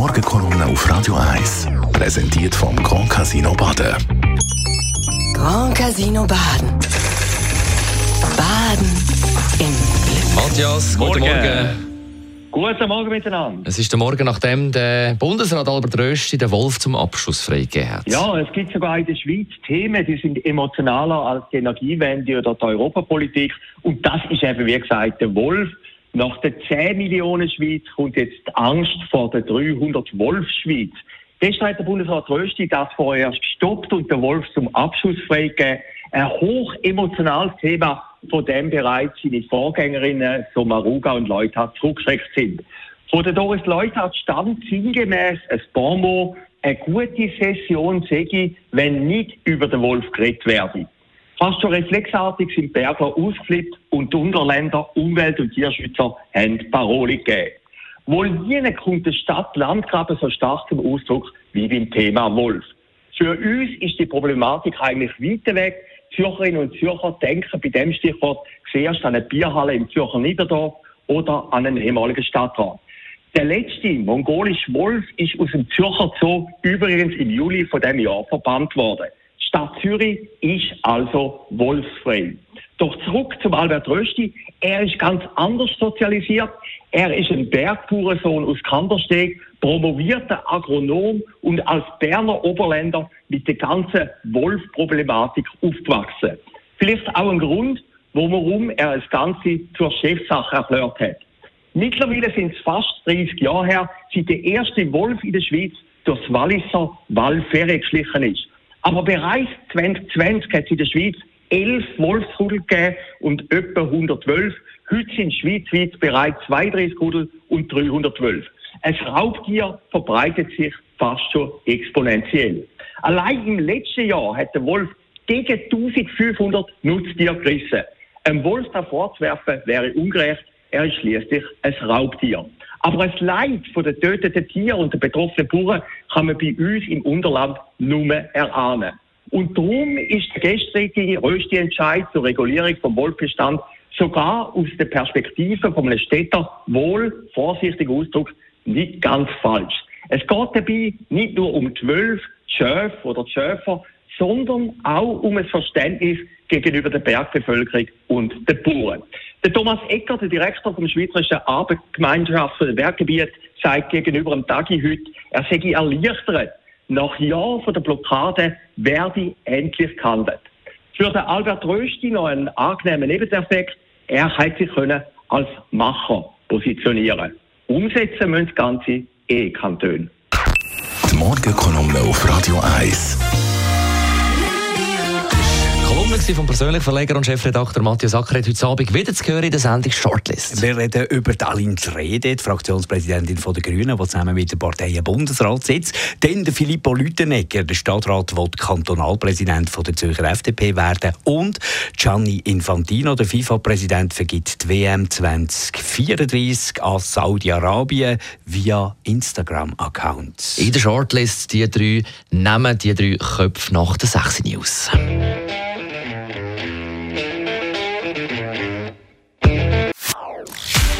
Morgenkolumne auf Radio 1. Präsentiert vom Grand Casino Baden. Grand Casino Baden. Baden im Glück. Matthias, guten Morgen. Morgen. Guten Morgen miteinander. Es ist der Morgen, nachdem der Bundesrat Albert Rösti den Wolf zum Abschuss freigegeben hat. Ja, es gibt sogar in der Schweiz Themen, die sind emotionaler als die Energiewende oder die Europapolitik. Und das ist eben, wie gesagt, der Wolf. Nach der 10 Millionen Schweiz kommt jetzt die Angst vor der 300 Wolf-Schweiz. Gestern hat der Bundesrat Rösti das vorerst gestoppt und den Wolf zum Abschuss freigegeben. Ein hoch emotionales Thema, von dem bereits seine Vorgängerinnen Somaruga und Leuthard zurückgeschreckt sind. Von der Doris Leuthard stammt sinngemäß ein Bonmot, eine gute Session sage wenn nicht über den Wolf geredet werde. Fast schon reflexartig sind Berger ausgeflippt und die Unterländer, Umwelt- und Tierschützer haben Parole gegeben. Wohl nie kommt der Stadt-Landgraben so stark zum Ausdruck wie beim Thema Wolf. Für uns ist die Problematik eigentlich weiter weg. Zürcherinnen und Zürcher denken bei dem Stichwort zuerst an eine Bierhalle im Zürcher Niederdorf oder an einen ehemaligen Stadtrat. Der letzte mongolische Wolf ist aus dem Zürcher Zoo übrigens im Juli von dem Jahr verbannt worden. Zürich ist also wolfsfrei. Doch zurück zum Albert Rösti. Er ist ganz anders sozialisiert. Er ist ein Bergbauernsohn aus Kandersteg, promovierter Agronom und als Berner Oberländer mit der ganzen Wolfproblematik aufgewachsen. Vielleicht auch ein Grund, warum er das Ganze zur Chefsache erklärt hat. Mittlerweile sind es fast 30 Jahre her, seit der erste Wolf in der Schweiz durchs Walliser Wallferre geschlichen ist. Aber bereits 2020 hat es in der Schweiz elf Wolfsrudel gegeben und etwa 112. Heute sind schweizweit bereits 32 Rudel und 312. Ein Raubtier verbreitet sich fast schon exponentiell. Allein im letzten Jahr hat der Wolf gegen 1500 Nutztiere gerissen. Ein Wolf da vorzuwerfen wäre ungerecht. Er ist schließlich ein Raubtier. Aber das Leid von den töteten Tieren und den betroffenen Bauern kann man bei uns im Unterland nur erahnen. Und darum ist der gestrige Rösti-Entscheid zur Regulierung vom Wolfbestand sogar aus der Perspektive von einem Städter wohl, vorsichtig Ausdruck, nicht ganz falsch. Es geht dabei nicht nur um zwölf Schöf oder Schöfer, sondern auch um ein Verständnis gegenüber der Bergbevölkerung und den Bauern. Der Thomas Ecker, der Direktor vom Schweizerischen das Berggebiet, sagt gegenüber dem Tagi heute, er sei erleichtert. Nach Jahren der Blockade werde endlich gehandelt. Für den Albert Rösti noch einen angenehmen Nebeneffekt. Er hat sich können als Macher positionieren. Umsetzen müssen das Ganze eh Kantone. Die Morgenkolumne auf Radio 1. Vom persönlichen Verleger und Chefredakteur Matthias Ackeret heute Abend wieder zu hören in der Sendung Shortlist. Wir reden über Aline Rede, die Fraktionspräsidentin von der Grünen, die zusammen mit der Partei im Bundesrat sitzt. Dann der Filippo Lütenegger, der Stadtrat, der Kantonalpräsident von der Zürcher FDP werden. Und Gianni Infantino, der FIFA-Präsident, vergibt die WM 2034 an Saudi-Arabien via Instagram-Account. In der Shortlist die drei Namen, die drei Köpfe nach der 6 News.